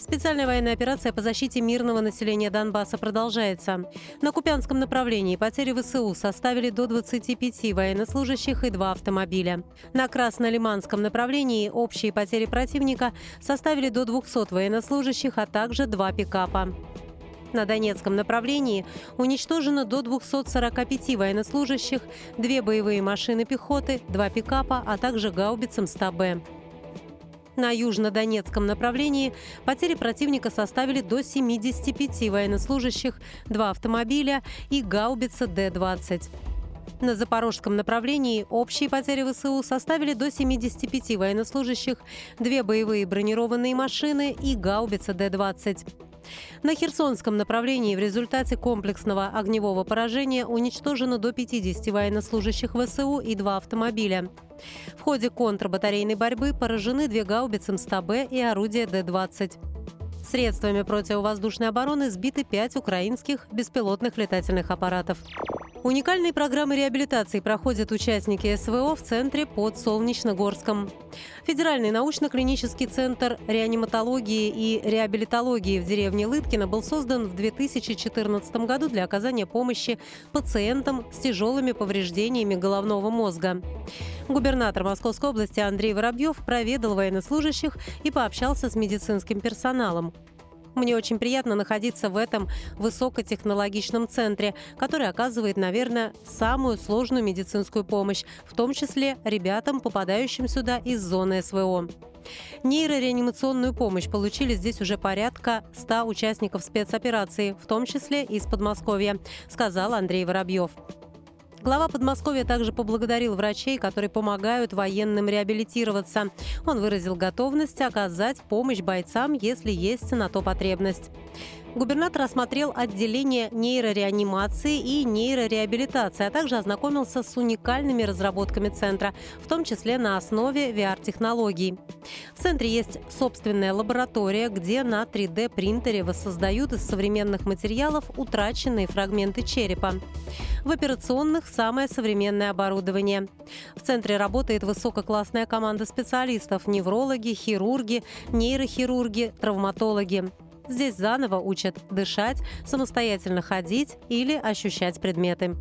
Специальная военная операция по защите мирного населения Донбасса продолжается. На Купянском направлении потери ВСУ составили до 25 военнослужащих и два автомобиля. На Краснолиманском направлении общие потери противника составили до 200 военнослужащих, а также два пикапа. На Донецком направлении уничтожено до 245 военнослужащих, две боевые машины пехоты, два пикапа, а также гаубица МСТА-Б. На южнодонецком направлении потери противника составили до 75 военнослужащих, два автомобиля и гаубица Д-20. На запорожском направлении общие потери ВСУ составили до 75 военнослужащих, две боевые бронированные машины и гаубица Д-20. На Херсонском направлении в результате комплексного огневого поражения уничтожено до 50 военнослужащих ВСУ и два автомобиля. В ходе контрбатарейной борьбы поражены две гаубицы МСТА-Б и орудия Д-20. Средствами противовоздушной обороны сбиты пять украинских беспилотных летательных аппаратов. Уникальные программы реабилитации проходят участники СВО в центре под Солнечногорском. Федеральный научно-клинический центр реаниматологии и реабилитологии в деревне Лыткино был создан в 2014 году для оказания помощи пациентам с тяжелыми повреждениями головного мозга. Губернатор Московской области Андрей Воробьев проведал военнослужащих и пообщался с медицинским персоналом. Мне очень приятно находиться в этом высокотехнологичном центре, который оказывает, наверное, самую сложную медицинскую помощь, в том числе ребятам, попадающим сюда из зоны СВО. Нейрореанимационную помощь получили здесь уже порядка 100 участников спецоперации, в том числе из Подмосковья, сказал Андрей Воробьев. Глава Подмосковья также поблагодарил врачей, которые помогают военным реабилитироваться. Он выразил готовность оказать помощь бойцам, если есть на то потребность. Губернатор осмотрел отделение нейрореанимации и нейрореабилитации, а также ознакомился с уникальными разработками центра, в том числе на основе VR-технологий. В центре есть собственная лаборатория, где на 3D-принтере воссоздают из современных материалов утраченные фрагменты черепа. В операционных самое современное оборудование. В центре работает высококлассная команда специалистов – неврологи, хирурги, нейрохирурги, травматологи. Здесь заново учат дышать, самостоятельно ходить или ощущать предметы.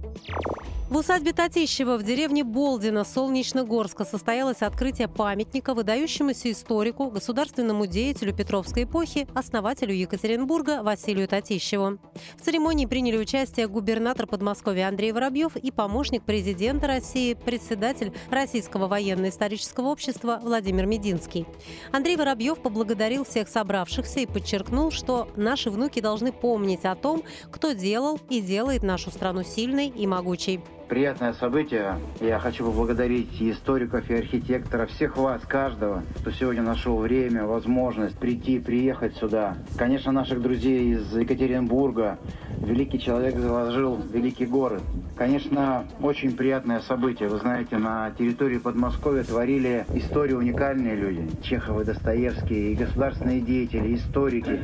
В усадьбе Татищева в деревне Болдина Солнечногорска состоялось открытие памятника выдающемуся историку, государственному деятелю Петровской эпохи, основателю Екатеринбурга Василию Татищеву. В церемонии приняли участие губернатор Подмосковья Андрей Воробьев и помощник президента России, председатель Российского военно-исторического общества Владимир Мединский. Андрей Воробьев поблагодарил всех собравшихся и подчеркнул, что наши внуки должны помнить о том, кто делал и делает нашу страну сильной и могучей приятное событие. Я хочу поблагодарить и историков, и архитекторов, всех вас, каждого, кто сегодня нашел время, возможность прийти, приехать сюда. Конечно, наших друзей из Екатеринбурга. Великий человек заложил великий город. Конечно, очень приятное событие. Вы знаете, на территории Подмосковья творили историю уникальные люди. Чехов и Достоевский, и государственные деятели, историки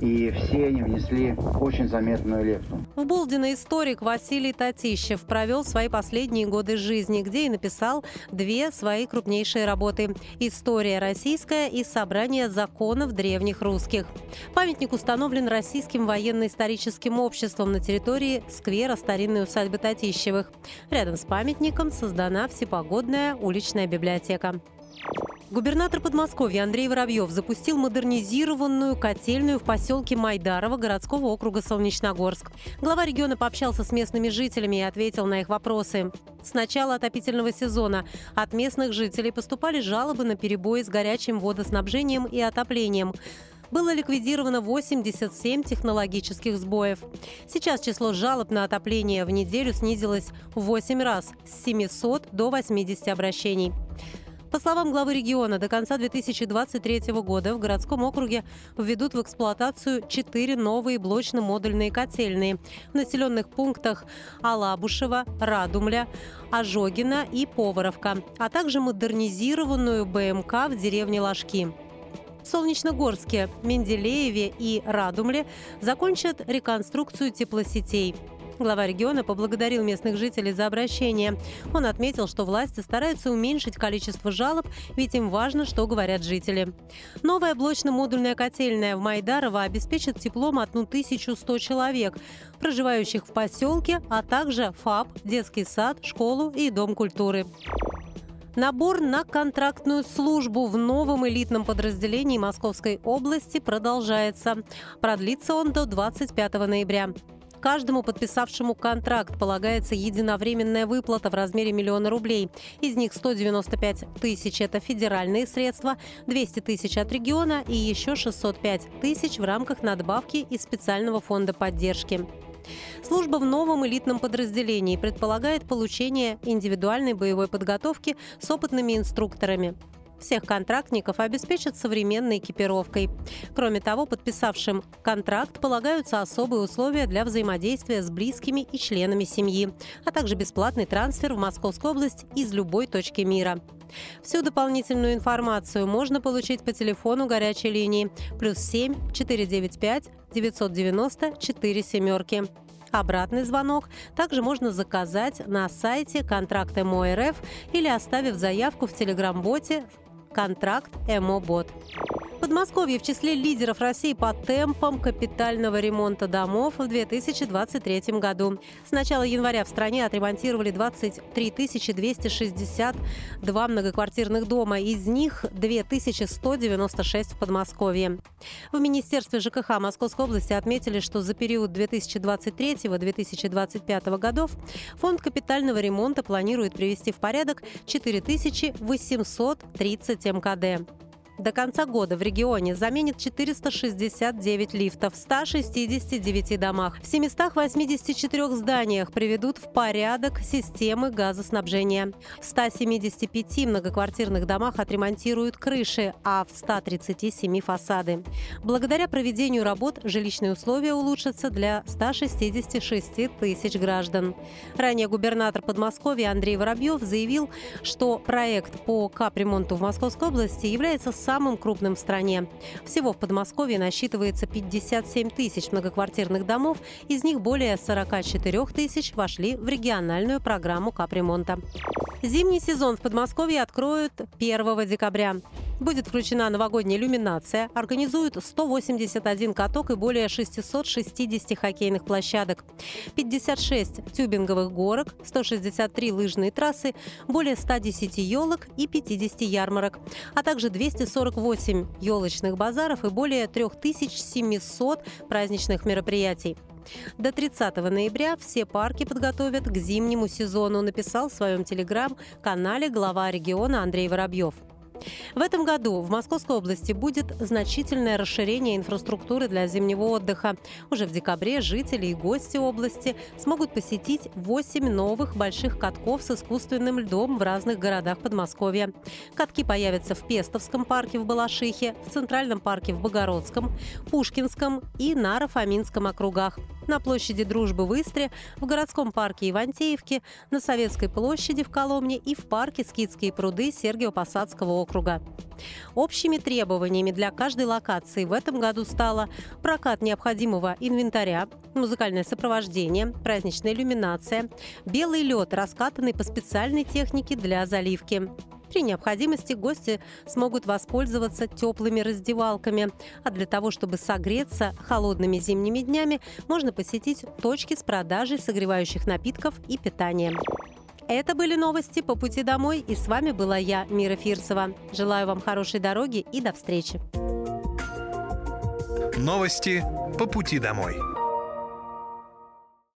и все они внесли очень заметную лепту. В Булдино историк Василий Татищев провел свои последние годы жизни, где и написал две свои крупнейшие работы «История российская» и «Собрание законов древних русских». Памятник установлен Российским военно-историческим обществом на территории сквера старинной усадьбы Татищевых. Рядом с памятником создана всепогодная уличная библиотека. Губернатор Подмосковья Андрей Воробьев запустил модернизированную котельную в поселке Майдарово городского округа Солнечногорск. Глава региона пообщался с местными жителями и ответил на их вопросы. С начала отопительного сезона от местных жителей поступали жалобы на перебои с горячим водоснабжением и отоплением было ликвидировано 87 технологических сбоев. Сейчас число жалоб на отопление в неделю снизилось в 8 раз – с 700 до 80 обращений. По словам главы региона, до конца 2023 года в городском округе введут в эксплуатацию четыре новые блочно-модульные котельные в населенных пунктах Алабушева, Радумля, Ожогина и Поворовка, а также модернизированную БМК в деревне Ложки. В Солнечногорске, Менделееве и Радумле закончат реконструкцию теплосетей. Глава региона поблагодарил местных жителей за обращение. Он отметил, что власти стараются уменьшить количество жалоб, ведь им важно, что говорят жители. Новая блочно-модульная котельная в Майдарово обеспечит теплом 1100 человек, проживающих в поселке, а также ФАП, детский сад, школу и дом культуры. Набор на контрактную службу в новом элитном подразделении Московской области продолжается. Продлится он до 25 ноября. Каждому подписавшему контракт полагается единовременная выплата в размере миллиона рублей. Из них 195 тысяч – это федеральные средства, 200 тысяч от региона и еще 605 тысяч в рамках надбавки из специального фонда поддержки. Служба в новом элитном подразделении предполагает получение индивидуальной боевой подготовки с опытными инструкторами. Всех контрактников обеспечат современной экипировкой. Кроме того, подписавшим контракт полагаются особые условия для взаимодействия с близкими и членами семьи, а также бесплатный трансфер в Московскую область из любой точки мира. Всю дополнительную информацию можно получить по телефону горячей линии плюс 7 495 990 4 семерки. Обратный звонок также можно заказать на сайте контракт МО или оставив заявку в телеграм-боте «Контракт МО-бот». Подмосковье в числе лидеров России по темпам капитального ремонта домов в 2023 году. С начала января в стране отремонтировали 23 262 многоквартирных дома, из них 2196 в Подмосковье. В Министерстве ЖКХ Московской области отметили, что за период 2023-2025 годов фонд капитального ремонта планирует привести в порядок 4830 МКД. До конца года в регионе заменит 469 лифтов в 169 домах. В 784 зданиях приведут в порядок системы газоснабжения. В 175 многоквартирных домах отремонтируют крыши, а в 137 фасады. Благодаря проведению работ жилищные условия улучшатся для 166 тысяч граждан. Ранее губернатор Подмосковья Андрей Воробьев заявил, что проект по капремонту в Московской области является самым крупным в стране. Всего в Подмосковье насчитывается 57 тысяч многоквартирных домов, из них более 44 тысяч вошли в региональную программу капремонта. Зимний сезон в Подмосковье откроют 1 декабря. Будет включена новогодняя иллюминация, организуют 181 каток и более 660 хоккейных площадок, 56 тюбинговых горок, 163 лыжные трассы, более 110 елок и 50 ярмарок, а также 248 елочных базаров и более 3700 праздничных мероприятий. До 30 ноября все парки подготовят к зимнему сезону, написал в своем телеграм-канале глава региона Андрей Воробьев. В этом году в Московской области будет значительное расширение инфраструктуры для зимнего отдыха. Уже в декабре жители и гости области смогут посетить 8 новых больших катков с искусственным льдом в разных городах Подмосковья. Катки появятся в Пестовском парке в Балашихе, в Центральном парке в Богородском, Пушкинском и Наро-Фоминском округах на площади Дружбы в Истре, в городском парке Ивантеевки, на Советской площади в Коломне и в парке Скидские пруды Сергиево-Посадского округа. Общими требованиями для каждой локации в этом году стало прокат необходимого инвентаря, музыкальное сопровождение, праздничная иллюминация, белый лед, раскатанный по специальной технике для заливки, при необходимости гости смогут воспользоваться теплыми раздевалками. А для того, чтобы согреться холодными зимними днями, можно посетить точки с продажей согревающих напитков и питания. Это были новости по пути домой, и с вами была я, Мира Фирсова. Желаю вам хорошей дороги и до встречи. Новости по пути домой.